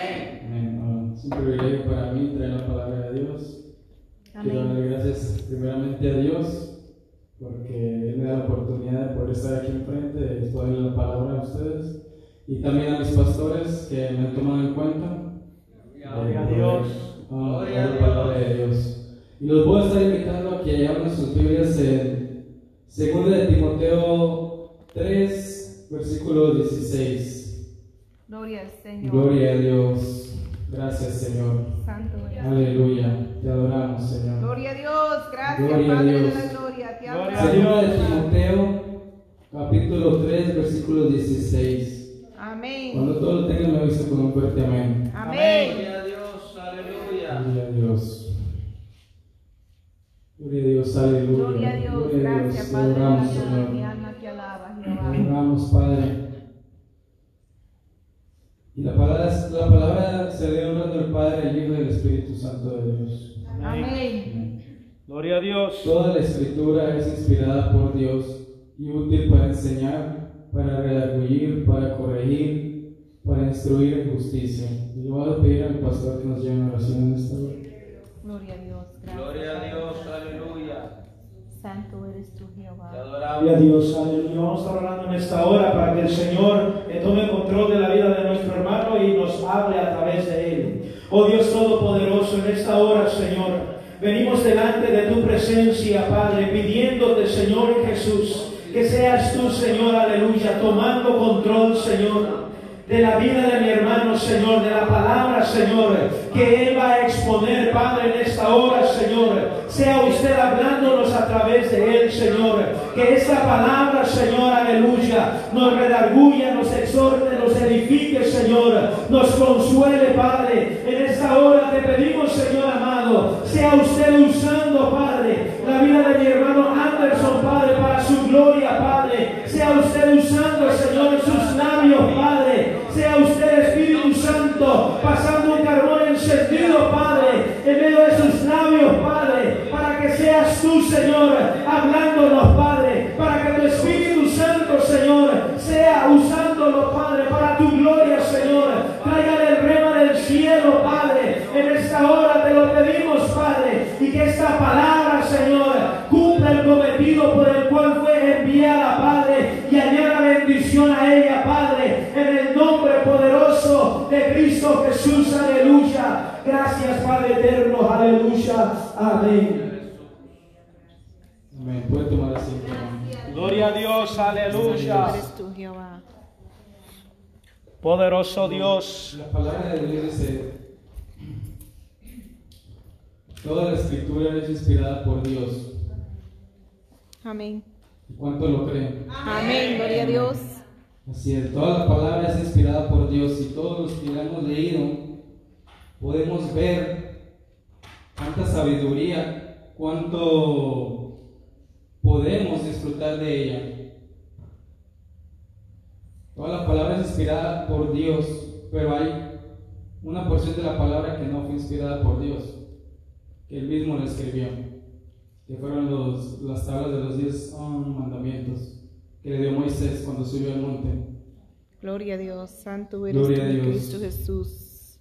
Amén. Es un privilegio para mí traer la palabra de Dios. Quiero Amén. darle gracias primeramente a Dios porque Él me da la oportunidad de poder estar aquí enfrente, de exponer la palabra a ustedes y también a mis pastores que me han tomado en cuenta. Gloria a de Dios. ah, Gloria a la palabra de Dios. Y los voy a estar invitando a que abran sus Biblias en 2 de Timoteo 3, versículo 16. Gloria al Señor. Gloria a Dios. Gracias, Señor. Santo eres. Aleluya. Te adoramos, Señor. Gloria a Dios. Gracias, Gloria a Padre Dios. de la gloria. Te Gloria a adoramos. Segunda de Timoteo, capítulo 3, versículo 16. Amén. Cuando todo lo tengan, me avisa con un fuerte amén. Amén. Gloria a Dios. Aleluya. Gloria a Dios. Gloria a Dios, aleluya. Gloria a Dios. Gloria a Gracias, Dios. Te Padre de la adoramos, Señor. alma te Te adoramos, Padre. Y la palabra, la palabra se le honra al Padre, el Hijo y el Espíritu Santo de Dios. Amén. Amén. Gloria a Dios. Toda la escritura es inspirada por Dios y útil para enseñar, para redarguir, para corregir, para instruir en justicia. Y yo voy a pedir al pastor que nos lleve en oración en esta hora. Gloria a Dios. Gracias. Gloria a. Dios. Aleluya. Santo eres tú, Te Jehová. Gloria adoramos. a Dios, aleluya. Vamos a estar orando en esta hora para que el Señor eh, tome control de la vida de nuestro hermano y nos hable a través de él. Oh Dios Todopoderoso, en esta hora, Señor, venimos delante de tu presencia, Padre, pidiéndote, Señor Jesús, que seas tú, Señor, aleluya, tomando control, Señor de la vida de mi hermano, Señor, de la palabra, Señor, que Él va a exponer, Padre, en esta hora, Señor. Sea usted hablándonos a través de Él, Señor. Que esta palabra, Señor, aleluya, nos redarguya, nos exhorte, nos edifique, Señor. Nos consuele, Padre. En esta hora te pedimos, Señor amado, sea usted usando, Padre, la vida de mi hermano Anderson, Padre, para su gloria, Padre. Sea usted usando, Señor, sus labios, Padre. Sea usted, Espíritu Santo, pasando un carbón encendido, Padre, en medio de sus labios, Padre, para que seas tú, Señor, hablándonos, Padre, para que tu Espíritu Santo, Señor, sea usándolo, Padre, para tu gloria, Señor. Tráigale el rema del cielo, Padre. En esta hora te lo pedimos, Padre, y que esta palabra, a ella, Padre, en el nombre poderoso de Cristo Jesús, aleluya. Gracias, Padre eterno, aleluya, amén. Amén. Puede tomar asiento. Gloria a Dios. Aleluya. Poderoso Dios. La palabra de Dios dice: Toda la escritura es inspirada por Dios. Amén. ¿Y ¿Cuánto lo creen? Amén. Gloria a Dios. Así es, toda la palabra es inspirada por Dios y todos los que la hemos leído podemos ver cuánta sabiduría, cuánto podemos disfrutar de ella. Toda la palabra es inspirada por Dios, pero hay una porción de la palabra que no fue inspirada por Dios, que él mismo la escribió, que fueron los, las tablas de los diez ah, mandamientos que le dio Moisés cuando subió al monte. Gloria a Dios. Santo eres Gloria tú, a Dios. Cristo Jesús.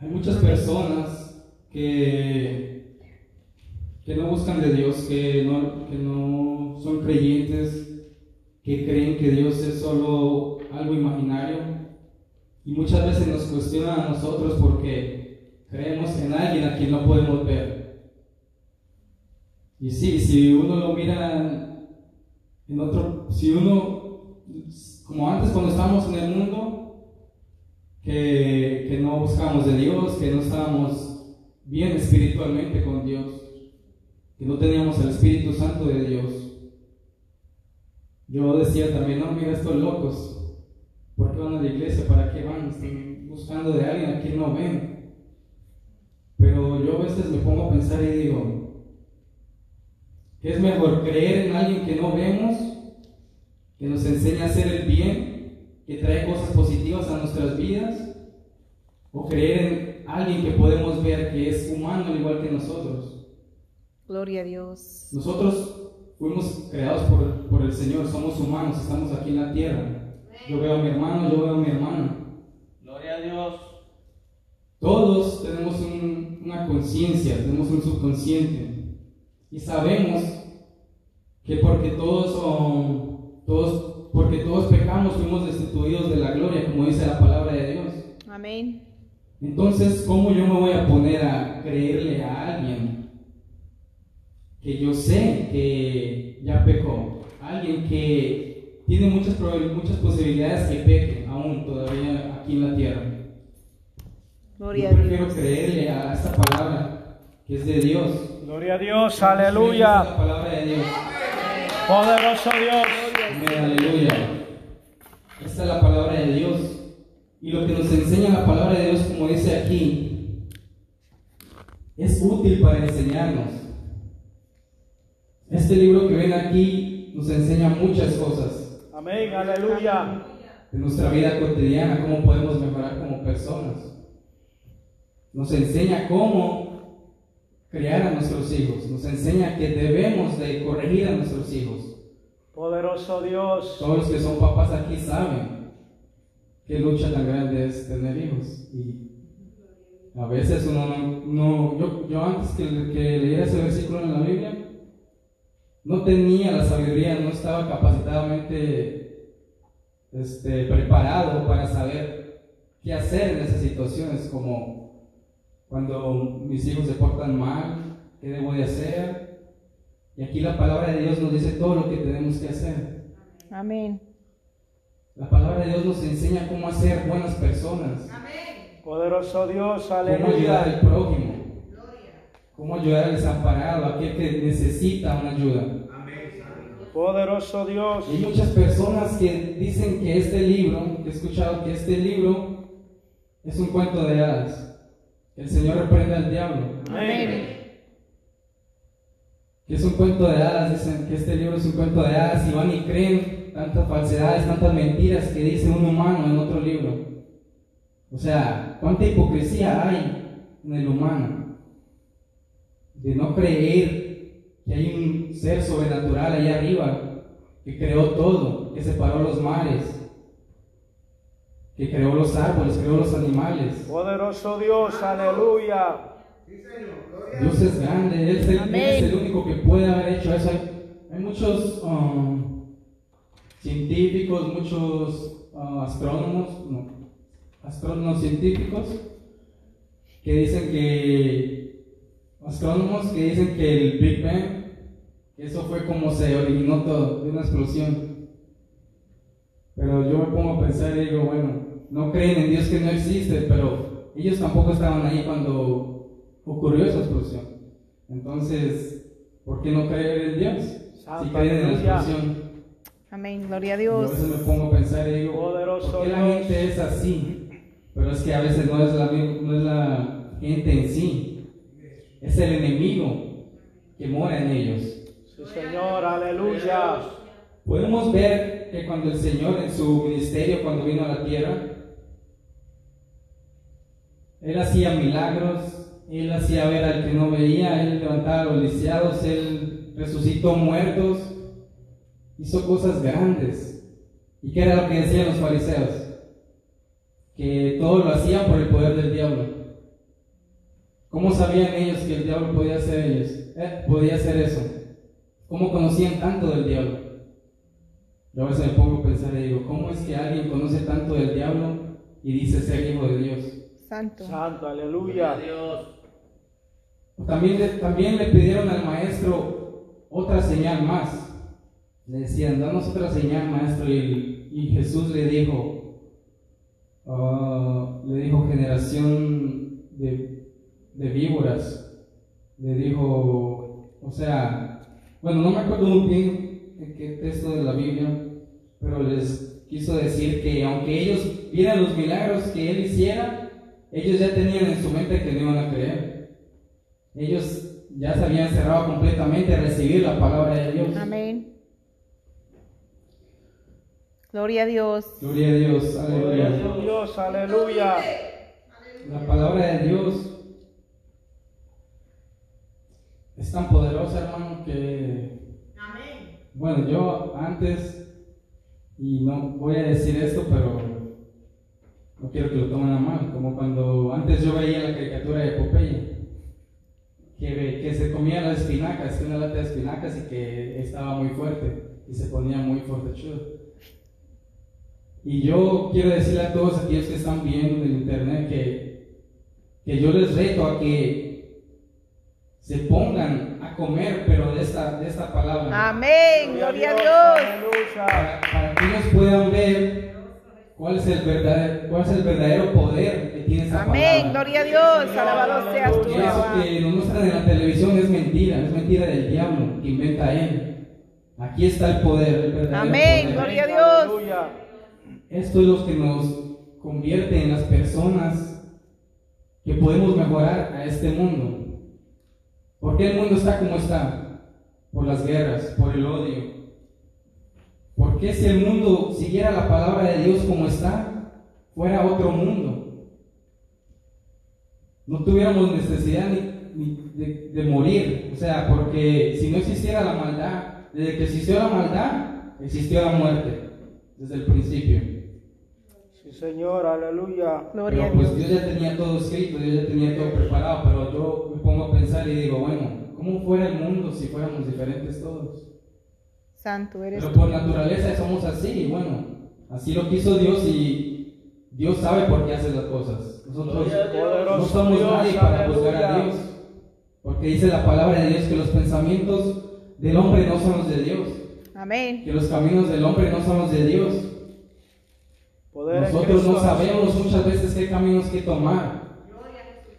Hay muchas personas que, que no buscan de Dios, que no, que no son creyentes, que creen que Dios es solo algo imaginario y muchas veces nos cuestionan a nosotros porque creemos en alguien a quien no podemos ver. Y sí, si uno lo mira en otro, si uno, como antes cuando estábamos en el mundo, que, que no buscamos de Dios, que no estábamos bien espiritualmente con Dios, que no teníamos el Espíritu Santo de Dios. Yo decía también, no, mira estos locos, ¿por qué van a la iglesia? ¿Para qué van? Están buscando de alguien a quien no ven. Pero yo a veces me pongo a pensar y digo, ¿qué es mejor creer en alguien que no vemos, que nos enseña a hacer el bien, que trae cosas positivas a nuestras vidas? ¿O creer en alguien que podemos ver que es humano al igual que nosotros? Gloria a Dios. Nosotros fuimos creados por, por el Señor, somos humanos, estamos aquí en la tierra. Yo veo a mi hermano, yo veo a mi hermana. todos tenemos un- una conciencia, tenemos un subconsciente y sabemos que porque todos son, todos, porque todos pecamos fuimos destituidos de la gloria, como dice la palabra de Dios. Amén. Entonces, ¿cómo yo me voy a poner a creerle a alguien que yo sé que ya pecó? Alguien que tiene muchas, muchas posibilidades que peque aún todavía aquí en la tierra. Gloria Yo a prefiero Dios. creerle a esta palabra que es de Dios. Gloria a Dios. La Aleluya. palabra de Dios. Poderoso Dios. Amén, aleluya. Esta es la palabra de Dios. Y lo que nos enseña la palabra de Dios, como dice aquí, es útil para enseñarnos. Este libro que ven aquí nos enseña muchas cosas Amén. Aleluya. de nuestra vida cotidiana, cómo podemos mejorar como personas. Nos enseña cómo criar a nuestros hijos. Nos enseña que debemos de corregir a nuestros hijos. Poderoso Dios. Todos los que son papás aquí saben qué lucha tan grande es tener hijos. Y a veces uno no, no- yo, yo antes que, que leyera ese versículo en la Biblia, no tenía la sabiduría, no estaba capacitadamente este, preparado para saber qué hacer en esas situaciones, como cuando mis hijos se portan mal, qué debo de hacer. Y aquí la palabra de Dios nos dice todo lo que tenemos que hacer. Amén. La palabra de Dios nos enseña cómo hacer buenas personas, Poderoso Dios. cómo ayudar al Aleluya. prójimo, cómo ayudar al desamparado, a aquel que necesita una ayuda. Poderoso Dios. Y hay muchas personas que dicen que este libro, que he escuchado que este libro es un cuento de hadas. El Señor reprende al diablo. Amén. Que es un cuento de hadas, dicen que este libro es un cuento de hadas y van y creen tantas falsedades, tantas mentiras que dice un humano en otro libro. O sea, cuánta hipocresía hay en el humano de no creer que hay un ser sobrenatural allá arriba que creó todo, que separó los mares, que creó los árboles, creó los animales. Poderoso Dios. Aleluya. Dios es grande, Él es el, es único que puede haber hecho eso. Hay, hay muchos um, científicos, muchos uh, astrónomos, no, astrónomos científicos que dicen que, astrónomos que dicen que el Big Bang, eso fue como se originó todo, de una explosión. Pero yo me pongo a pensar y digo, bueno, no creen en Dios que no existe, pero ellos tampoco estaban ahí cuando ocurrió esa explosión. Entonces, ¿por qué no creer en Dios? Si creen en la explosión. Amén. Gloria a Yo a Dios. veces me pongo a pensar y digo, ¿por qué la Dios. gente es así? Pero es que a veces no es, la, no es la gente en sí, es el enemigo que mora en ellos. Sí, Señor. Aleluya. Podemos ver que cuando el Señor en su ministerio, cuando vino a la tierra, Él hacía milagros, Él hacía ver al que no veía, Él levantaba a los lisiados, Él resucitó muertos, hizo cosas grandes. ¿Y qué era lo que decían los fariseos? Que todo lo hacían por el poder del diablo. ¿Cómo sabían ellos que el diablo podía hacer ellos? Eh, podía hacer eso. ¿Cómo conocían tanto del diablo? Yo a veces me pongo a pensar y digo, ¿cómo es que alguien conoce tanto del diablo y dice ser hijo de Dios? Santo. Santo. Aleluya. También le, también le pidieron al maestro otra señal más. Le decían, danos otra señal, maestro. Y, y Jesús le dijo, ah, le dijo generación de, de víboras. Le dijo, o sea, bueno, no me acuerdo muy bien en qué texto de la Biblia, pero les quiso decir que aunque ellos vieran los milagros que él hiciera, ellos ya tenían en su mente que no iban a creer. Ellos ya se habían cerrado completamente a recibir la palabra de Dios. Amén. Gloria a Dios. Gloria a Dios, aleluya. Poderoso Dios. Aleluya. La palabra de Dios es tan poderosa, hermano, que... Bueno, yo antes, y no voy a decir esto, pero no quiero que lo tomen a mal, como cuando antes yo veía la caricatura de Popeye, que, que se comía las espinacas, una lata de espinacas y que estaba muy fuerte y se ponía muy fuertechudo. Y yo quiero decirle a todos aquellos que están viendo en internet que, que yo les reto a que se pongan a comer, pero de esta, de esta palabra. Amén. Gloria a Dios. Para, para que ellos puedan ver cuál es el verdadero, cuál es el verdadero poder que tiene esa Amén. palabra. Gloria a Dios. Alabado seas tú, Y eso que nos muestran en la televisión es mentira, es mentira del diablo que inventa él. Aquí está el poder, el verdadero Amén. poder. Gloria a Dios. Esto es lo que nos convierte en las personas que podemos mejorar a este mundo. ¿Por qué el mundo está como está? Por las guerras, por el odio. ¿Por qué si el mundo siguiera la palabra de Dios como está, fuera otro mundo? No tuviéramos necesidad ni, ni de, de morir. O sea, porque si no existiera la maldad, desde que existió la maldad, existió la muerte, desde el principio. Sí, Señor, aleluya. Gloria Pero pues. Dios ya tenía todo escrito, Dios ya tenía todo preparado, pero yo me pongo a pensar y digo, bueno, ¿cómo fuera el mundo si fuéramos diferentes todos? Santo eres Pero por naturaleza somos así, y bueno, así lo quiso Dios y Dios sabe por qué hace las cosas. Nosotros no somos nadie para juzgar a. Dios, porque dice la palabra de Dios que los pensamientos del hombre no son los de Dios, Amén. que los caminos del hombre no son los de Dios. Nosotros no sabemos muchas veces qué caminos que tomar.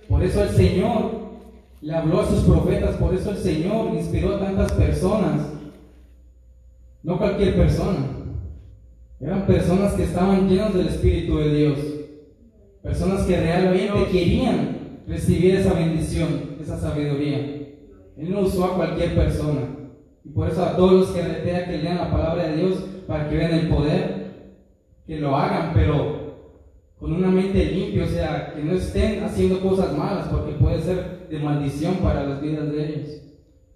Por eso el Señor le habló a sus profetas, por eso el Señor inspiró a tantas personas. No cualquier persona. Eran personas que estaban llenas del Espíritu de Dios. Personas que realmente querían recibir esa bendición, esa sabiduría. Él no usó a cualquier persona. Y por eso a todos los que retea que lean la palabra de Dios para que vean el poder, que lo hagan, pero con una mente limpia, o sea, que no estén haciendo cosas malas, porque puede ser de maldición para las vidas de ellos.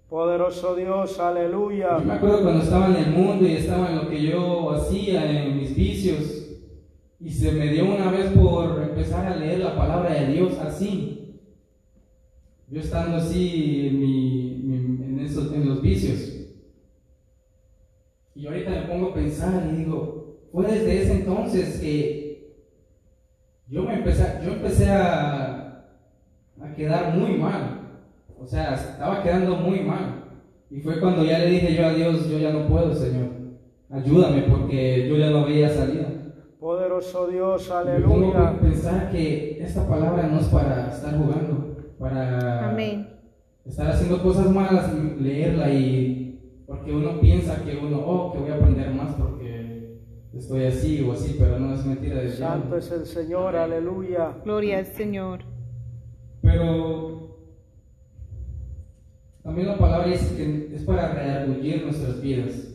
Poderoso Dios, aleluya. Yo me acuerdo cuando estaba en el mundo y estaba en lo que yo hacía, en mis vicios, y se me dio una vez por empezar a leer la palabra de Dios así. Yo estando así en, en, esos, en los vicios. Y ahorita me pongo a pensar y digo, fue desde ese entonces que yo me empecé, yo empecé a, a quedar muy mal. O sea, estaba quedando muy mal. Y fue cuando ya le dije yo a Dios, yo ya no puedo, Señor. Ayúdame porque yo ya no veía salida. Poderoso Dios, Y me pongo a aleluya. pensar que esta palabra no es para estar jugando, para Amén. estar haciendo cosas malas, y leerla y porque uno piensa que uno, oh, que voy a aprender más porque estoy así o así, pero no es mentira de Santo es el Señor, aleluya. Gloria al Señor. Pero también la palabra dice que es para redarguir nuestras vidas.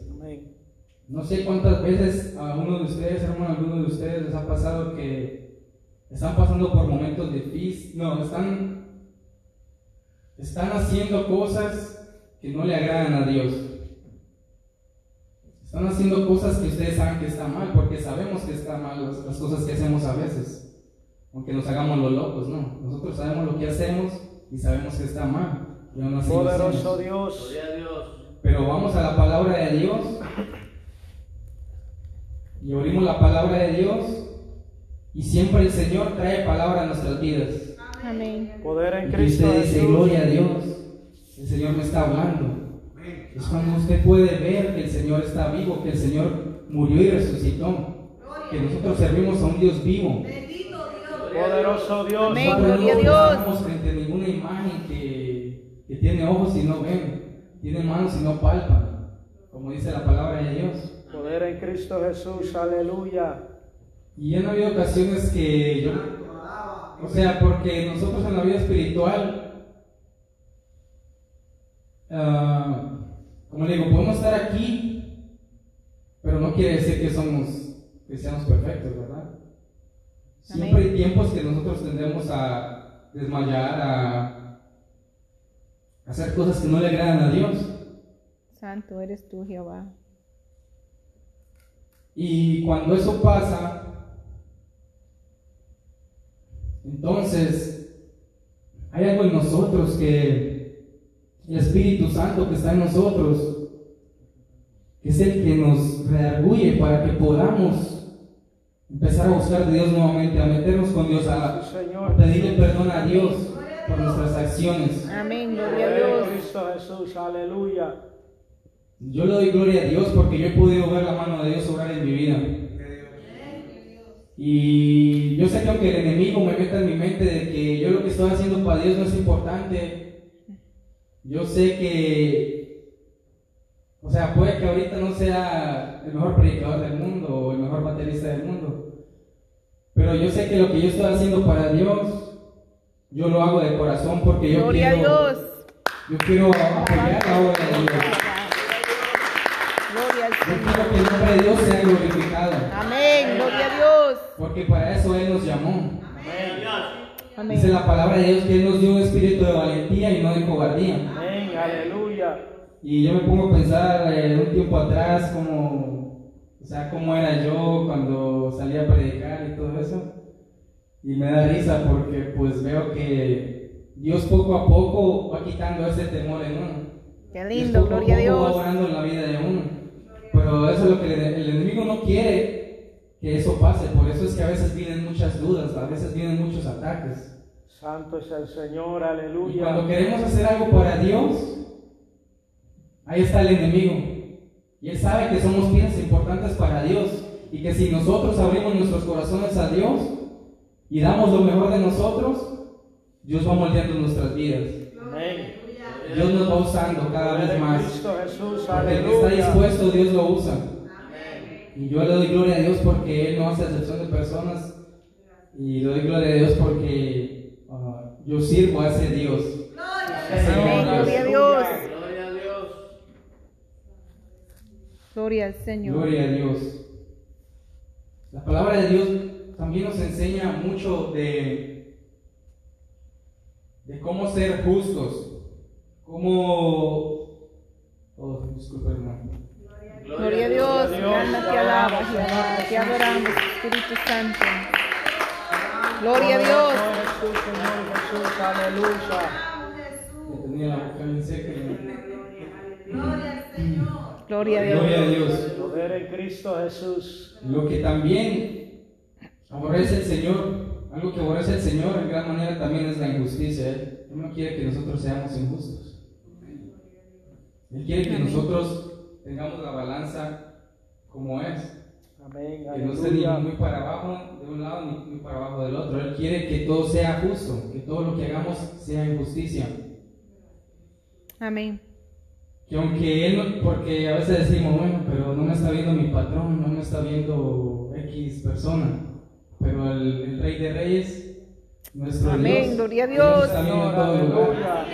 No sé cuántas veces a uno de ustedes, hermano, a alguno de ustedes les ha pasado que están pasando por momentos difíciles, no, están, están haciendo cosas que no le agradan a Dios. Están haciendo cosas que ustedes saben que está mal, porque sabemos que está mal las, las cosas que hacemos a veces, aunque nos hagamos los locos, no. Nosotros sabemos lo que hacemos y sabemos que está mal. Y aún así lo Poderoso. Dios. Pero vamos a la palabra de Dios y abrimos la palabra de Dios y siempre el Señor trae palabra a nuestras vidas. Amén. Poder en Y Cristo usted dice, gloria a Dios, el Señor me está hablando. Es cuando usted puede ver que el Señor está vivo, que el Señor murió y resucitó, que nosotros servimos a un Dios vivo. Poderoso Dios. Amén. Gloria a no Dios. estamos frente a ninguna imagen que, que tiene ojos y no ven, tiene manos y no palpan, como dice la palabra de Dios. Poder en Cristo Jesús, aleluya. Y han habido ocasiones que yo, o sea, porque nosotros en la vida espiritual, ah, como le digo, podemos estar aquí, pero no quiere decir que somos, que seamos perfectos, ¿verdad? Siempre hay tiempos que nosotros tendemos a desmayar, a hacer cosas que no le agradan a Dios. Santo eres tú, Jehová. Y cuando eso pasa, Entonces, hay algo en nosotros que el Espíritu Santo que está en nosotros es el que nos redarguye para que podamos empezar a buscar de Dios nuevamente, a meternos con Dios, a, pedirle perdón a Dios por nuestras acciones. Amén. Gloria a Dios. Cristo Jesús, aleluya. Yo le doy gloria a Dios porque yo he podido ver la mano de Dios obrar en mi vida. Y yo sé que aunque el enemigo me meta en mi mente de que yo lo que estoy haciendo para Dios no es importante, yo sé que, o sea, puede que ahorita no sea el mejor predicador del mundo o el mejor baterista del mundo, pero yo sé que lo que yo estoy haciendo para Dios, yo lo hago de corazón porque yo Gloria a quiero, Dios. yo quiero apoyar la obra de Dios. Gloria al Yo quiero que el nombre de Dios sea glorificado, Amén. Gloria a Dios. porque para eso Él nos llamó. Amén. Dice la palabra de Dios que Él nos dio un espíritu de valentía y no de cobardía. Amén, aleluya. Y yo me pongo a pensar eh, un tiempo atrás como, o sea, cómo era yo cuando salía a predicar y todo eso. Y me da risa porque pues veo que Dios poco a poco va quitando ese temor en uno. Qué Dios lindo. poco a Gloria a poco va Dios. obrando en la vida de uno. Pero eso es lo que el, el enemigo no quiere que eso pase. Por eso es que a veces vienen muchas dudas, a veces vienen muchos ataques. Santo es el Señor, Y aleluya. cuando queremos hacer algo para Dios, ahí está el enemigo. Y él sabe que somos piezas importantes para Dios. Y que si nosotros abrimos nuestros corazones a Dios y damos lo mejor de nosotros, Dios va moldeando nuestras vidas. Amén. Dios nos va usando cada vez más. Porque el que está dispuesto, Dios lo usa. Y yo le doy gloria a Dios porque Él no hace excepción de personas. Y le doy gloria a Dios porque ah, yo sirvo a ese Dios. Amén. Gloria a Dios. Gloria a Dios. Gloria al Señor. Gloria a Dios. La palabra de Dios también nos enseña mucho de, de cómo ser justos. Cómo... Oh, disculpa, hermano. Gloria a Dios. Gloria a Dios. Alma te alaba, Jehová. Te adoramos, Espíritu Santo. Gloria a Dios. Jesús, Señor tenía la boca bien seca. Gloria a Gloria a Dios. Dios. Poder en Cristo Jesús. Lo que también aborrece el Señor, algo que aborrece el Señor en gran manera también es la injusticia. Él no quiere que nosotros seamos injustos. Él quiere que nosotros tengamos la balanza como es. Amén, Que no esté ni muy para abajo de un lado ni muy para abajo del otro. Él quiere que todo sea justo, que todo lo que hagamos sea en justicia. Amén. Que aunque él, no- porque a veces decimos, bueno, pero no me está viendo mi patrón, no me está viendo X persona, pero el, el Rey de Reyes, nuestro Amén, Dios, gloria a Dios. está viendo en todo lugar.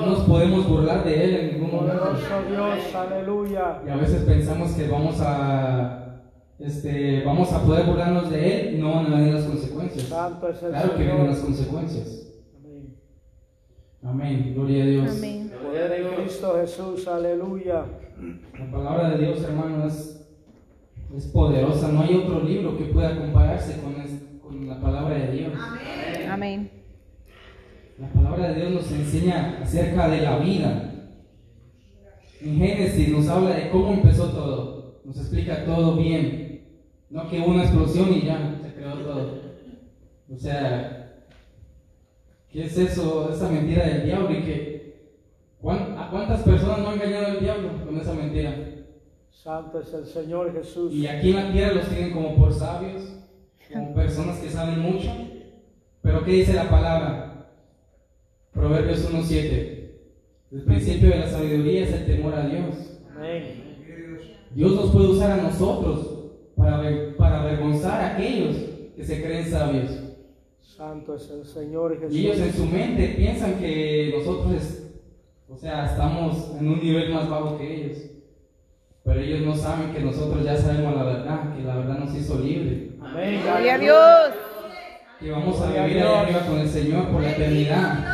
No nos podemos burlar de Él en ningún momento. Poderoso Dios, aleluya. Y a veces pensamos que vamos a, este, vamos a poder burlarnos de Él y no van a venir las consecuencias. Santo es el Claro que vienen las Señor. consecuencias. Amén. Amén, gloria a Dios. Amén. Poder en Cristo Jesús, aleluya. La palabra de Dios, hermano, es, poderosa. No hay otro libro que pueda compararse con, es- con la palabra de Dios. Amén. La palabra de Dios nos enseña acerca de la vida. En Génesis nos habla de cómo empezó todo. Nos explica todo bien. No que hubo una explosión y ya se creó todo. O sea, ¿qué es eso? Esa mentira del diablo y que ¿cuán- ¿a cuántas personas no ha engañado el diablo con esa mentira? Santo es el Señor Jesús. Y aquí en la tierra los tienen como por sabios, como personas que saben mucho. Pero ¿qué dice la palabra? Proverbios 1.7. El principio de la sabiduría es el temor a Dios. Amén. Dios nos puede usar a nosotros para, aver- para avergonzar a aquellos que se creen sabios. Santo es el Señor Jesús. Y ellos en su mente piensan que nosotros, es- o sea, estamos en un nivel más bajo que ellos. Pero ellos no saben que nosotros ya sabemos la verdad, que la verdad nos hizo libres. Amén. Gloria a. Dios. que vamos a vivir allá arriba con el Señor por la eternidad.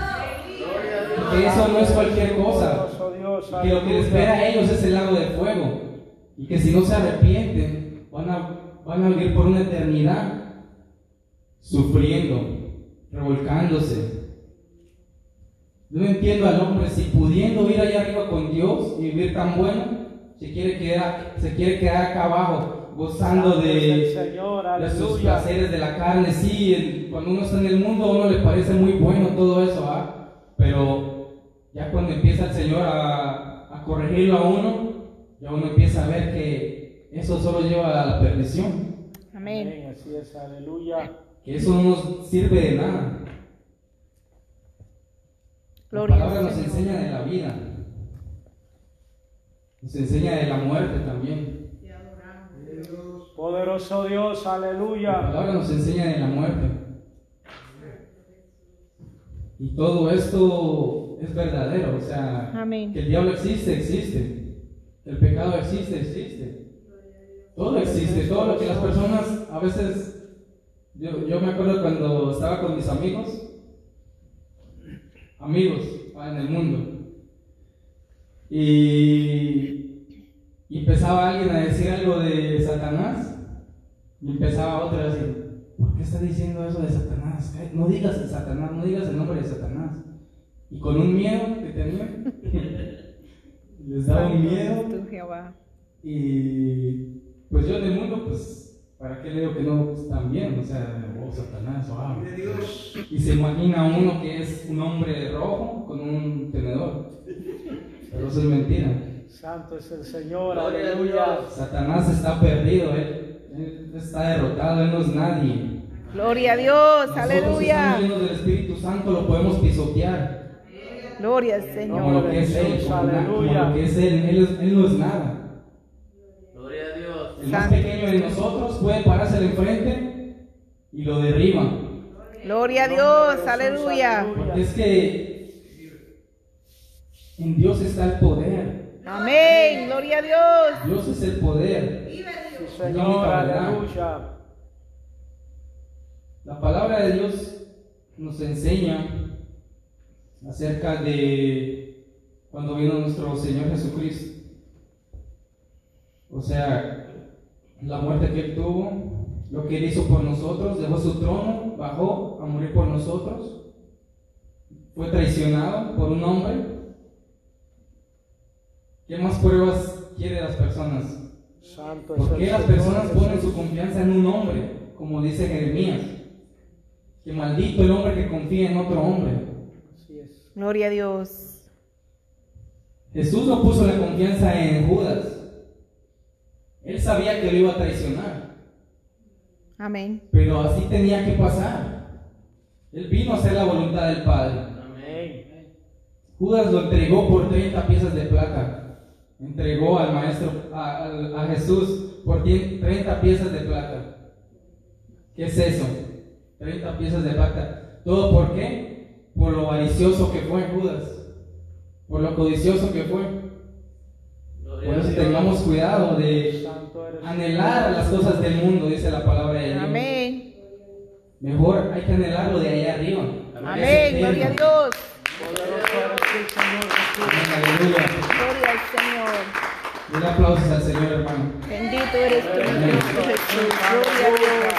Que eso no es cualquier cosa. Dios, Que lo que les espera a ellos es el lago de fuego. Y que si no se arrepienten, van a, van a vivir por una eternidad sufriendo, revolcándose. Yo no entiendo al hombre si pudiendo ir allá arriba con Dios y vivir tan bueno, se quiere quedar, se quiere quedar acá abajo, gozando de, Señor, de sus placeres de la carne. Sí, el- cuando uno está en el mundo a uno le parece muy bueno todo eso, ¿ah? pero ya cuando empieza el Señor a, a corregirlo a uno, ya uno empieza a ver que eso solo lleva a la perdición, Amén. Amén, así es, aleluya. que eso no nos sirve de nada. La Gloria palabra al nos enseña de la vida, nos enseña de la muerte también. Poderoso Dios, La aleluya. palabra nos enseña de la muerte. Y todo esto es verdadero, o sea, Amén. que el diablo existe, existe. El pecado existe, existe. Todo existe, todo lo que las personas a veces, yo, yo me acuerdo cuando estaba con mis amigos, amigos ah, en el mundo, y, y empezaba alguien a decir algo de Satanás, y empezaba otro a decir, ¿por qué está diciendo eso de Satanás? No digas el Satanás, no digas el nombre de Satanás. Y con un miedo que tenían, les daba un miedo. Y pues yo en el mundo, pues, ¿para qué le digo que no están bien? O sea, oh, Satanás, o ah. Y se imagina uno que es un hombre rojo con un tenedor. Pero eso es mentira. Santo es el Señor, Gloria a aleluya. Satanás está perdido, él, él está derrotado, él no es nadie. Gloria a Dios. Nosotros Aleluya. estamos llenos del Espíritu Santo, lo podemos pisotear. Gloria al Como Señor. lo que es él, como, como lo que es él, él, él no es nada. Gloria a Dios. El más Santo. pequeño de nosotros puede pararse al enfrente y lo derriba. Gloria a Dios. Aleluya. Porque es que en Dios está el poder. Amén. Gloria a Dios. Dios es el poder. Señor, única verdad. aleluya. La palabra de Dios nos enseña acerca de cuando vino nuestro Señor Jesucristo. O sea, la muerte que Él tuvo, lo que Él hizo por nosotros, dejó su trono, bajó a morir por nosotros, fue traicionado por un hombre. ¿Qué más pruebas quiere las personas? Santo ¿Por qué las personas ponen su confianza en un hombre? Como dice Jeremías. Que maldito el hombre que confía en otro hombre. Así es. Gloria a Dios. Jesús no puso la confianza en Judas. Él sabía que lo iba a traicionar. Amén. Pero así tenía que pasar. Él vino a hacer la voluntad del Padre. Amén. Judas lo entregó por 30 piezas de plata. Entregó al maestro, a, a- a Jesús por 10 30 piezas de plata. ¿Qué es eso? 30 piezas de plata. ¿Todo por qué? Por lo avaricioso que fue Judas. Por lo codicioso que fue. Por eso tengamos cuidado de anhelar las cosas del mundo, dice la palabra de Dios. Amén. Mejor hay que anhelar lo de allá arriba. Amén. Gloria a Dios. Aleluya. Gloria al Señor. Un aplauso al Señor, hermano. Bendito eres tú, mi Cristo Jesús. Gloria a Dios.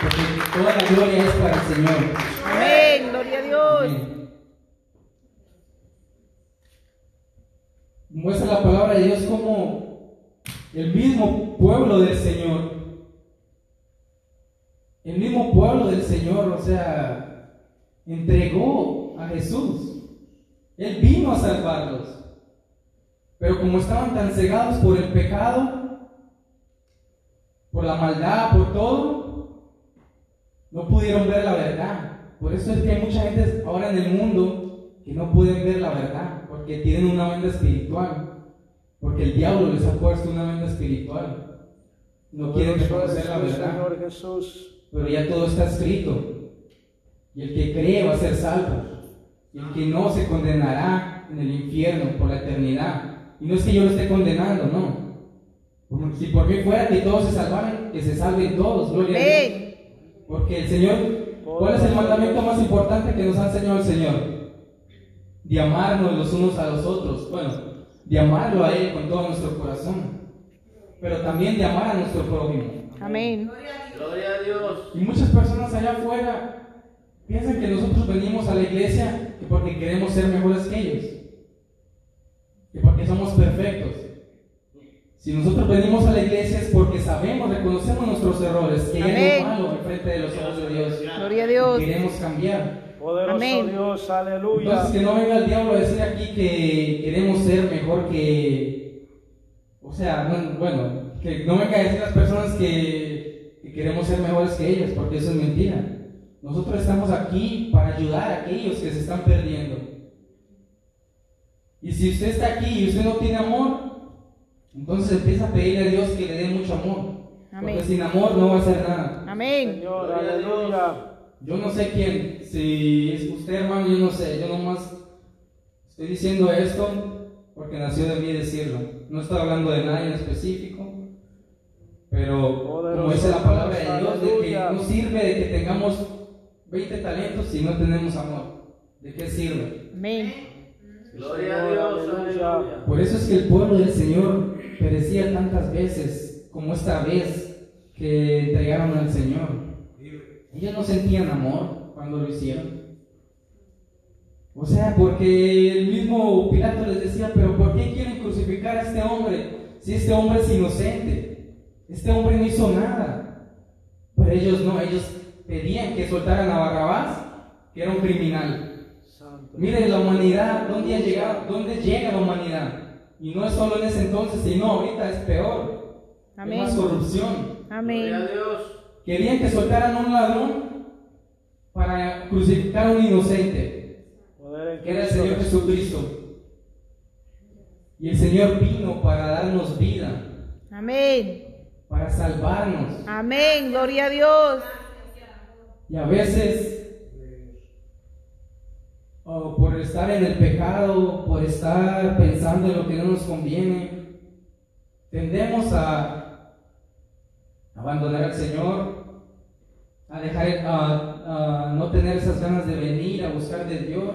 Porque toda la gloria es para el Señor. Amén. Gloria a Dios. Amén. Muestra la palabra de Dios como el mismo pueblo del Señor. El mismo pueblo del Señor, o sea, entregó a Jesús. Él vino a salvarlos. Pero como estaban tan cegados por el pecado, por la maldad, por todo, no pudieron ver la verdad. Por eso es que hay mucha gente ahora en el mundo que no pueden ver la verdad, porque tienen una venda espiritual, porque el diablo les ha puesto una venda espiritual. No quieren reconocer la verdad, pero ya todo está escrito. Y el que cree va a ser salvo. Y el que no se condenará en el infierno por la eternidad. Y no es que yo lo esté condenando, no. Porque si por mí fuera que todos se salvaran, que se salven todos, gloria a Dios. Porque el Señor, ¿cuál es el mandamiento más importante que nos ha enseñado el Señor? De amarnos los unos a los otros. Bueno, de amarlo a Él con todo nuestro corazón. Pero también de amar a nuestro prójimo. Amén. Gloria a Dios. Y muchas personas allá afuera piensan que nosotros venimos a la iglesia que porque queremos ser mejores que ellos. Que porque somos perfectos. Si nosotros venimos a la iglesia es porque sabemos, reconocemos nuestros errores, que algo malo enfrente de los ojos de Dios. Gloria a Dios. Y queremos cambiar. Poderoso Amén. Dios, aleluya. Entonces que no venga el diablo a decir aquí que queremos ser mejor que... O sea, no- bueno, que no venga a decir las personas que, que queremos ser mejores que ellos, porque eso es mentira. Nosotros estamos aquí para ayudar a aquellos que se están perdiendo. Y si usted está aquí y usted no tiene amor, entonces empieza a pedirle a Dios que le dé mucho amor. Amén. Porque sin amor no va a hacer nada. Amén. Señor, aleluya. Yo no sé quién, si es usted hermano, yo no sé, yo nomás estoy diciendo esto porque nació de mí decirlo. No estoy hablando de nadie en específico, pero como dice la palabra de Dios, de que no sirve de que tengamos 20 talentos si no tenemos amor. ¿De qué sirve? Amén. Gloria a Dios. Aleluya. Por eso es que el pueblo del Señor perecía tantas veces como esta vez que entregaron al Señor. Ellos no sentían amor cuando lo hicieron. O sea, porque el mismo Pilato les decía, pero ¿por qué quieren crucificar a este hombre si este hombre es inocente? Este hombre no hizo nada. Pero ellos no, ellos pedían que soltaran a Barrabás, que era un criminal. Santo. Miren la humanidad, ¿dónde ha llegado? ¿Dónde llega la humanidad? Y no es solo en ese entonces, sino ahorita es peor. Amén. Hay más corrupción. Gloria a Amén. Dios. Querían que soltaran a un ladrón para crucificar a un inocente, que era el Señor. Jesucristo. Y el Señor vino para darnos vida, Amén. para salvarnos. Amén. Gloria a Dios. Y a veces, o por estar en el pecado, por estar pensando en lo que no nos conviene, tendemos a abandonar al Señor, a dejar, a no tener esas ganas de venir, a buscar de Dios,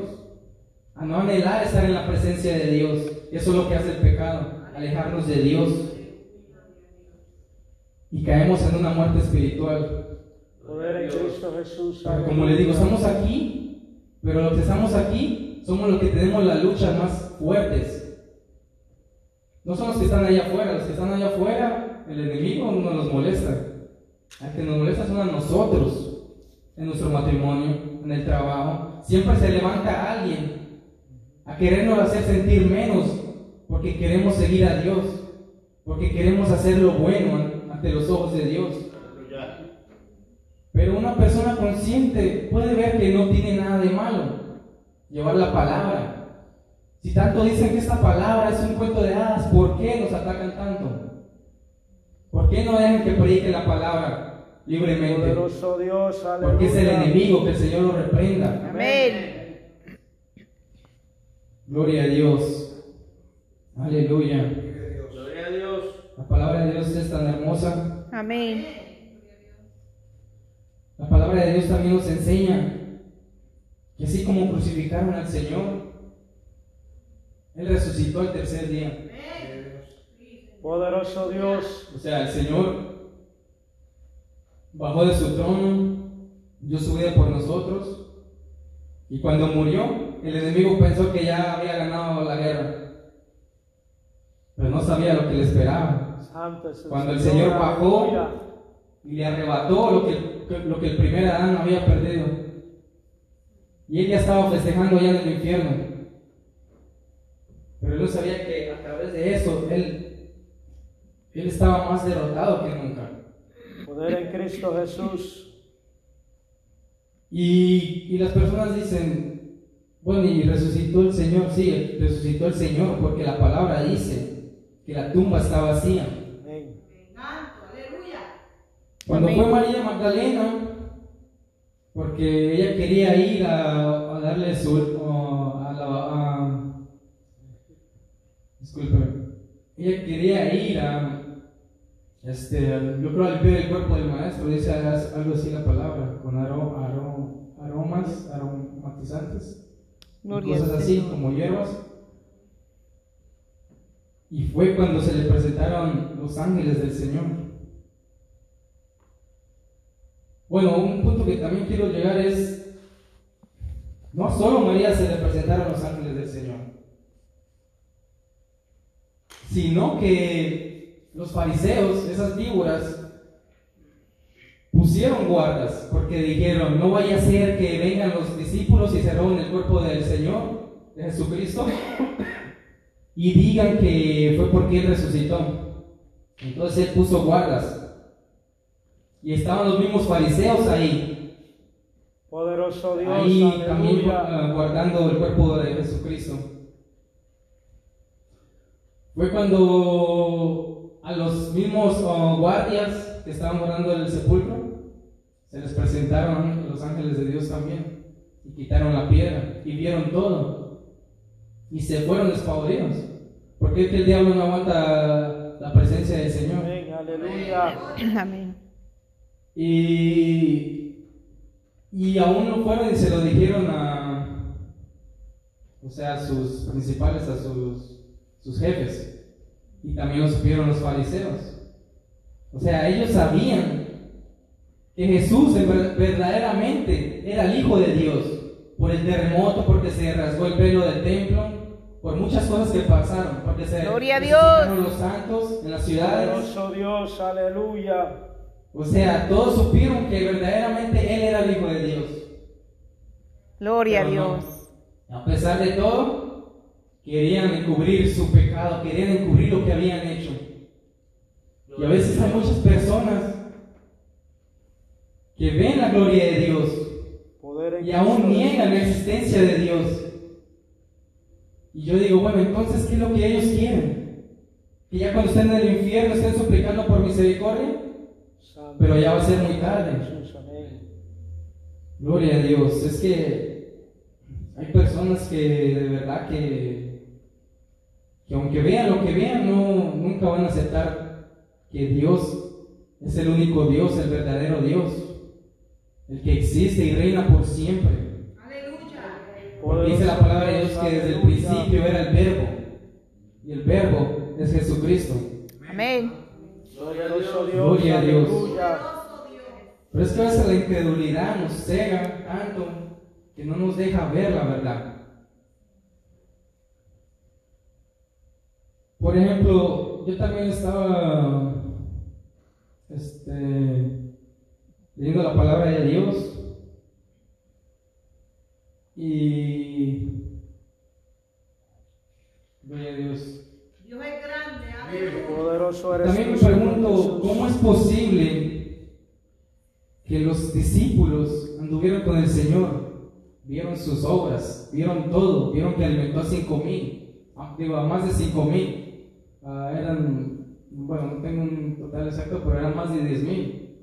a no anhelar estar en la presencia de Dios. Eso es lo que hace el pecado, alejarnos de Dios. Y caemos en una muerte espiritual. Como les digo, estamos aquí, pero los que estamos aquí somos los que tenemos las luchas más fuertes. No son los que están allá afuera, los que están allá afuera, el enemigo no nos molesta. Al que nos molesta son a nosotros, en nuestro matrimonio, en el trabajo. Siempre se levanta alguien a querernos hacer sentir menos, porque queremos seguir a Dios, porque queremos hacer lo bueno ante los ojos de Dios. Pero una persona consciente puede ver que no tiene nada de malo llevar la palabra. Si tanto dicen que esta palabra es un cuento de hadas, ¿por qué nos atacan tanto? ¿Por qué no dejan que prediquen la palabra libremente? Dios. Porque es el enemigo, que el Señor lo reprenda. Amén. Gloria a Dios. Aleluya. Gloria a Dios. La palabra de Dios es tan hermosa. Amén. La palabra de Dios también nos enseña que así como crucificaron al Señor, Él resucitó al tercer día. Poderoso Dios. O sea, el Señor bajó de su trono, dio su vida por nosotros, y cuando murió, el enemigo pensó que ya había ganado la guerra, pero no sabía lo que le esperaba. El Cuando el Señor bajó, y le arrebató lo que, lo que el primer Adán había perdido. Y él ya estaba festejando ya en el infierno. Pero él no sabía que a través de eso él, él estaba más derrotado que nunca. Poder en Cristo Jesús. Y, y las personas dicen, bueno, y resucitó el Señor, sí, resucitó el Señor, porque la palabra dice que la tumba está vacía. Cuando Amén. fue María Magdalena, porque ella quería ir a, a darle su. a la, a- disculpe, ella quería ir a. Este, yo creo al pie del cuerpo del maestro, dice algo así la palabra, con aro- aro- aromas, aromatizantes, cosas así como hierbas. Y fue cuando se le presentaron los ángeles del Señor. Bueno, un punto que también quiero llegar es, no solo María se le presentaron los ángeles del Señor, sino que los fariseos, esas víboras, pusieron guardas porque dijeron, no vaya a ser que vengan los discípulos y se roben el cuerpo del Señor, de Jesucristo, y digan que fue porque Él resucitó. Entonces Él puso guardas. Y estaban los mismos fariseos ahí, Poderoso Dios, ahí también aleluya. ah, guardando el cuerpo de Jesucristo. Fue cuando a los mismos ah, guardias que estaban guardando el sepulcro se les presentaron los ángeles de Dios también y quitaron la piedra y vieron todo y se fueron despavoridos. Porque es que el diablo no aguanta la presencia del Señor. Amén, aleluya. Amén. Y, y aún no fueron y se lo dijeron a, o sea, a sus principales, a sus, sus jefes. Y también lo supieron los fariseos. O sea, ellos sabían que Jesús en ver- verdaderamente era el Hijo de Dios. Por el terremoto, porque se rasgó el pelo del templo, por muchas cosas que pasaron, porque se Gloria a Dios. los santos en las ciudades. Poderoso Dios, aleluya. O sea, todos supieron que verdaderamente Él era el Hijo de Dios. Gloria a no. Dios. A pesar de todo, querían encubrir su pecado, querían encubrir lo que habían hecho. Y a veces hay muchas personas que ven la gloria de Dios y aún niegan la existencia de Dios. Y yo digo, bueno, entonces, ¿qué es lo que ellos quieren? Que ya cuando estén en el infierno estén suplicando por misericordia. Pero ya va a ser muy tarde. Gloria a Dios. Es que hay personas que de verdad que, que aunque vean lo que vean, no, nunca van a aceptar que Dios es el único Dios, el verdadero Dios, el que existe y reina por siempre. Porque dice la palabra de Dios que desde el principio era el verbo, y el verbo es Jesucristo. Amén. Gloria a Poderoso Dios. Dios, Gloria a Dios. aleluya. Pero es que a veces la incredulidad nos cega tanto que no nos deja ver la verdad. Por ejemplo, yo también estaba este, leyendo la palabra de Dios y gloria a Dios. Poderoso eres También me pregunto. ¿cómo es posible que los discípulos anduvieron con el Señor? Vieron sus obras, vieron todo, vieron que alimentó a cinco mil, digo, a más de cinco mil. Ah, eran, bueno, no tengo un total exacto, pero eran más de diez mil.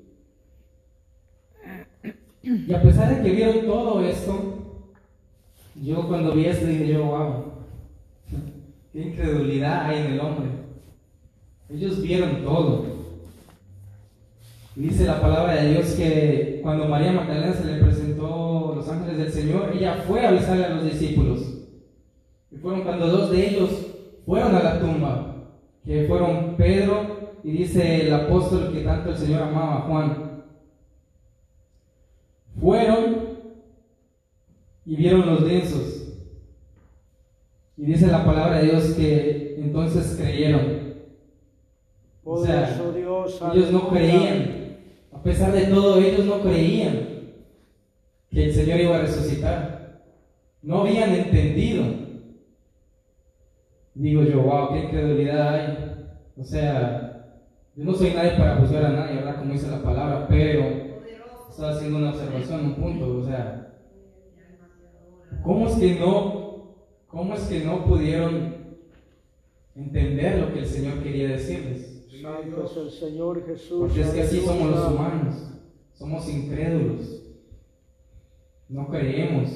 Y a pesar de que vieron todo esto, yo cuando vi esto dije yo, wow, qué incredulidad hay en el hombre. Ellos vieron todo. Dice la palabra de Dios que cuando María Magdalena se le presentó los ángeles del Señor, ella fue a avisarle a los discípulos. Y fueron cuando dos de ellos fueron a la tumba, que fueron Pedro y dice el apóstol que tanto el Señor amaba, Juan. Fueron y vieron los lienzos. Y dice la palabra de Dios que entonces creyeron. O sea, Dios, ellos no creían. A pesar de todo, ellos no creían que el Señor iba a resucitar. No habían entendido. Digo yo, wow, qué incredulidad hay. O sea, yo no soy nadie para juzgar a nadie, ¿verdad? Como dice la palabra, pero estaba haciendo una observación, un punto. O sea, ¿cómo es que no, cómo es que no pudieron entender lo que el Señor quería decirles? Santo es el Señor Jesús. Porque es que así somos los humanos. Somos incrédulos. No creemos.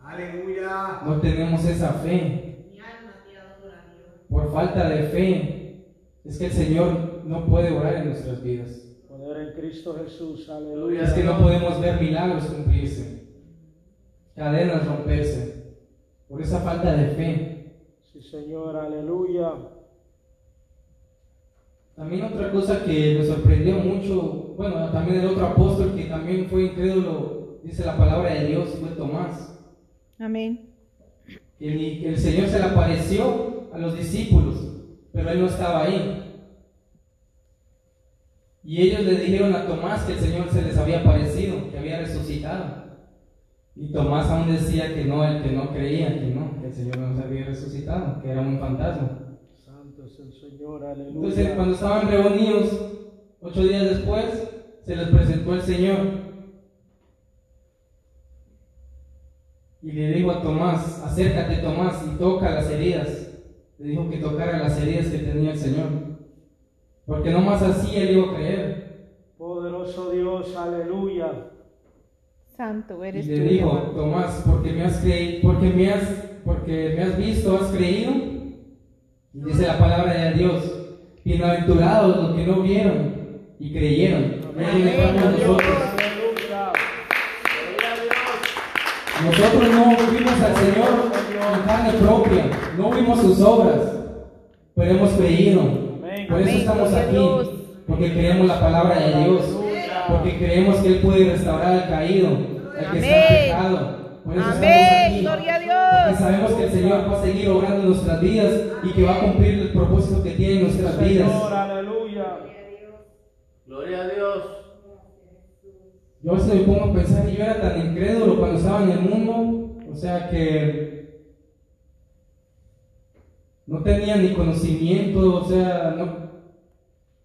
Aleluya. No tenemos esa fe. Mi alma te adora, Dios. Por falta de fe. Es que el Señor no puede orar en nuestras vidas. Poder en Cristo Jesús, aleluya. Es que no podemos ver milagros cumplirse. Cadenas romperse. Por esa falta de fe. Sí, Señor, aleluya. También otra cosa que me sorprendió mucho bueno, también el otro apóstol que también fue incrédulo, dice la palabra de Dios, fue Tomás. Amén. Que el Señor se le apareció a los discípulos, pero él no estaba ahí. Y ellos le dijeron a Tomás que el Señor se les había aparecido, que había resucitado. Y Tomás aún decía que no, el que no creía, que no, que el Señor no se había resucitado, que era un fantasma. Señor, aleluya. Entonces, cuando estaban reunidos, ocho días después, se les presentó el Señor. Y le dijo a Tomás, acércate Tomás y toca las heridas. Le dijo que tocara las heridas que tenía el Señor. Porque no más así él iba a creer. Poderoso Dios, aleluya. Santo Y eres le tú. dijo. Tomás, porque me has creído, porque me has, porque me has visto, has creído. Y dice la palabra de Dios, bienaventurados los que no vieron y creyeron. Nosotros. No vimos al Señor en carne propia, no vimos sus obras, pero hemos creído. Por eso estamos aquí, porque creemos la palabra de Dios, porque creemos que Él puede restaurar al caído, al que está pecado. Amén, gloria a Porque Dios. sabemos que el Señor va a seguir obrando en nuestras vidas y que va a cumplir el propósito que tiene en nuestras vidas. Señor, aleluya. Gloria a Dios. Yo a veces me pongo a pensar que yo era tan incrédulo cuando estaba en el mundo, o sea que no tenía ni conocimiento, o sea, no,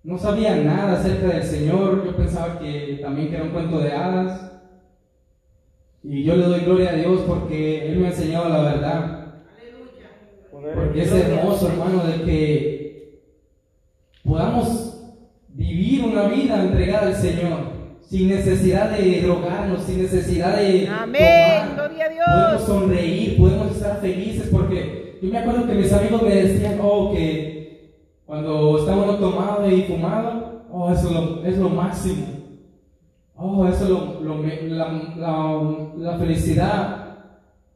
no sabía nada acerca del Señor, yo pensaba que también que era un cuento de hadas. Y yo le doy gloria a Dios porque Él me ha enseñado la verdad. Porque es hermoso, hermano, de que podamos vivir una vida entregada al Señor, sin necesidad de drogarnos, sin necesidad de Amén, tomar. gloria a Dios. Podemos sonreír, podemos estar felices, porque yo me acuerdo que mis amigos me decían, oh, que cuando está uno tomado y fumado, oh, eso es lo, es lo máximo. Oh, eso es lo, lo me- la, la- la felicidad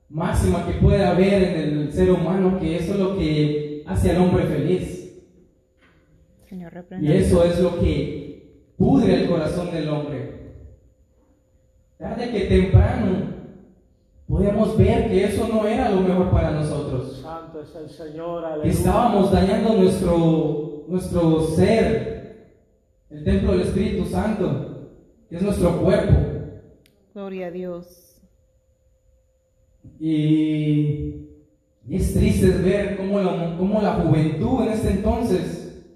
máxima que puede haber en el ser humano, que eso es lo que hace al hombre feliz. Señor, Y eso es lo que pudre el corazón del hombre. Tarde que temprano podemos ver que eso no era lo mejor para nosotros. Santo es el Señor, aleluya. estábamos dañando nuestro, nuestro ser, el templo del Espíritu Santo, que es nuestro cuerpo. Gloria a Dios. Y, y es triste ver cómo la, cómo la juventud en este entonces,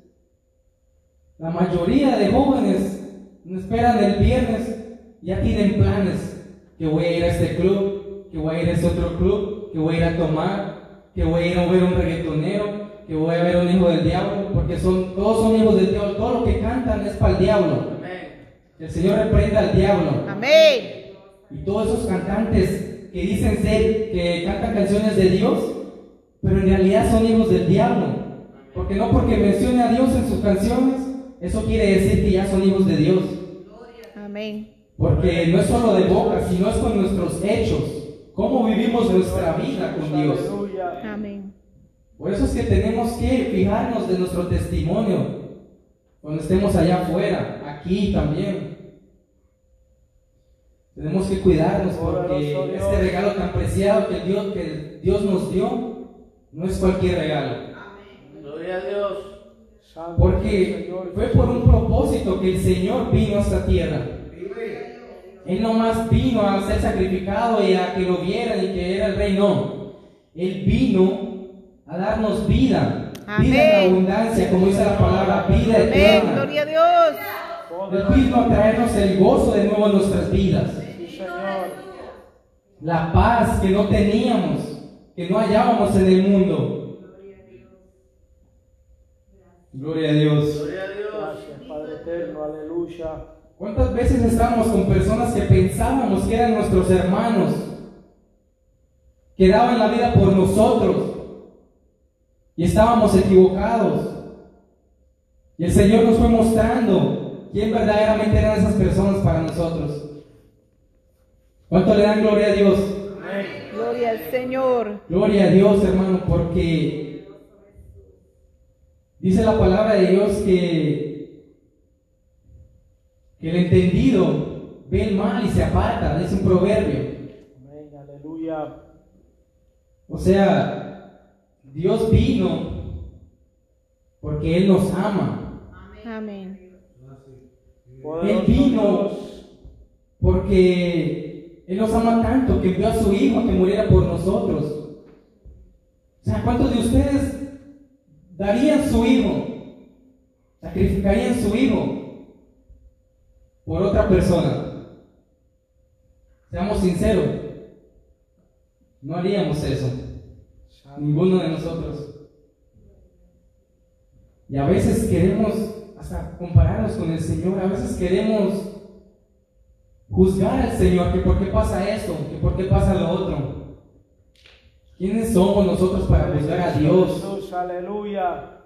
la mayoría de jóvenes no esperan el viernes, ya tienen planes, que voy a ir a este club, que voy a ir a este otro club, que voy a ir a tomar, que voy a ir a ver un reggaetonero, que voy a ver un hijo del diablo, porque son, todos son hijos del diablo, todo lo que cantan es para el diablo. Que el Señor reprenda al diablo. Amén. Y todos esos cantantes que dicen ser, que cantan canciones de Dios, pero en realidad son hijos del diablo. Porque no porque mencione a Dios en sus canciones, eso quiere decir que ya son hijos de Dios. Amén. Porque no es solo de boca, sino es con nuestros hechos. Cómo vivimos nuestra vida con Dios. Amén. Por eso es que tenemos que fijarnos de nuestro testimonio cuando estemos allá afuera, aquí también. Tenemos que cuidarnos porque este regalo tan preciado que Dios, que Dios nos dio no es cualquier regalo. Gloria a Dios. Porque fue por un propósito que el Señor vino a esta tierra. Él no más vino a ser sacrificado y a que lo vieran y que era el rey, no. Él vino a darnos vida, vida en Amén. abundancia, como dice la palabra, vida Amén. eterna. Gloria a Dios. Él vino a traernos el gozo de nuevo en nuestras vidas. La paz que no teníamos, que no hallábamos en el mundo. Gloria a Dios. Gloria a Dios. Gracias, Padre eterno, aleluya. ¿Cuántas veces estábamos con personas que pensábamos que eran nuestros hermanos, que daban la vida por nosotros y estábamos equivocados? Y el Señor nos fue mostrando quién verdaderamente eran esas personas para nosotros. ¿Cuánto le dan gloria a Dios? Gloria al Señor. Gloria a Dios, hermano, porque dice la palabra de Dios que que el entendido ve el mal y se aparta, es un proverbio. Amén. Aleluya. O sea, Dios vino porque Él nos ama. Amén. Poderoso vino. Porque Él nos ama tanto que envió a su Hijo que muriera por nosotros. O sea, ¿cuántos de ustedes darían su Hijo? ¿Sacrificarían su Hijo por otra persona? Seamos sinceros. No haríamos eso. Ninguno de nosotros. Y a veces queremos hasta compararnos con el Señor. A veces queremos juzgar al Señor, que por qué pasa esto, que por qué pasa lo otro. ¿Quiénes somos nosotros para juzgar a Dios? Jesús, aleluya.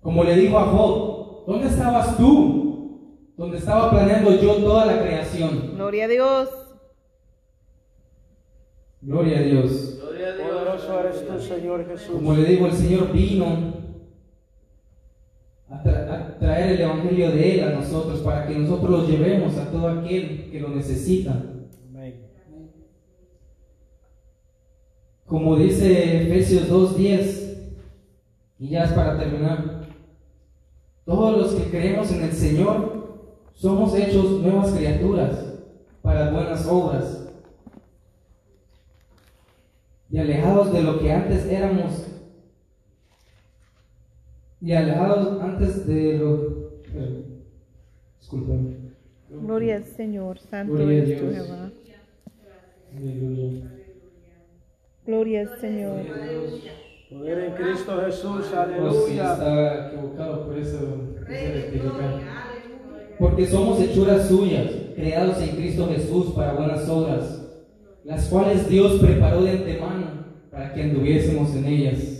Como le dijo a Job, ¿dónde estabas tú? Donde estaba planeando yo toda la creación. Gloria a Dios. Gloria a Dios. Gloria a Dios. Poderoso eres tú, Señor Jesús. Como le digo, el Señor vino traer el Evangelio de Él a nosotros para que nosotros lo llevemos a todo aquel que lo necesita. Amén. Como dice Efesios 2.10, y ya es para terminar, todos los que creemos en el Señor somos hechos nuevas criaturas para buenas obras. Y alejados de lo que antes éramos, y alejados antes de lo... eh, Disculpen. Gloria al Señor. Santo Gloria a eres tú, Dios. Jehová. Aleluya. Gloria al Señor. Poder en Cristo Jesús, Oh, sí, aleluya. estaba equivocado, por eso. Porque somos hechuras suyas, creados en Cristo Jesús para buenas obras, las cuales Dios preparó de antemano para que anduviésemos en ellas.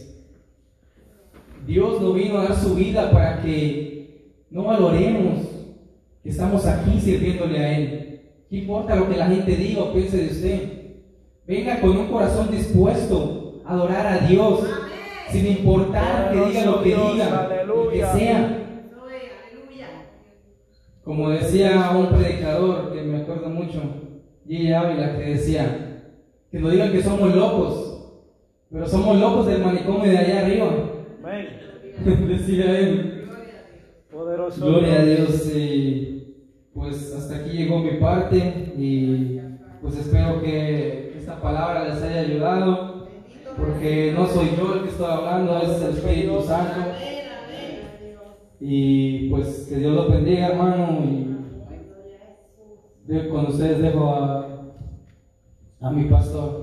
Dios no vino a dar su vida para que no valoremos que estamos aquí sirviéndole a Él. ¿Qué importa lo que la gente diga o piense de usted? Venga con un corazón dispuesto a adorar a Dios, sin importar que diga lo que diga, lo que sea. Como decía un predicador que me acuerdo mucho, Gigi Ávila, que decía, que nos digan que somos locos, pero somos locos del manicomio de allá arriba. Amén. decía él. Poderoso Gloria a Dios. y pues hasta aquí llegó mi parte y pues espero que esta palabra les haya ayudado, porque no soy yo el que estoy hablando, es el Espíritu Santo. Y pues que Dios los bendiga, hermano. Y con ustedes dejo a, a mi pastor.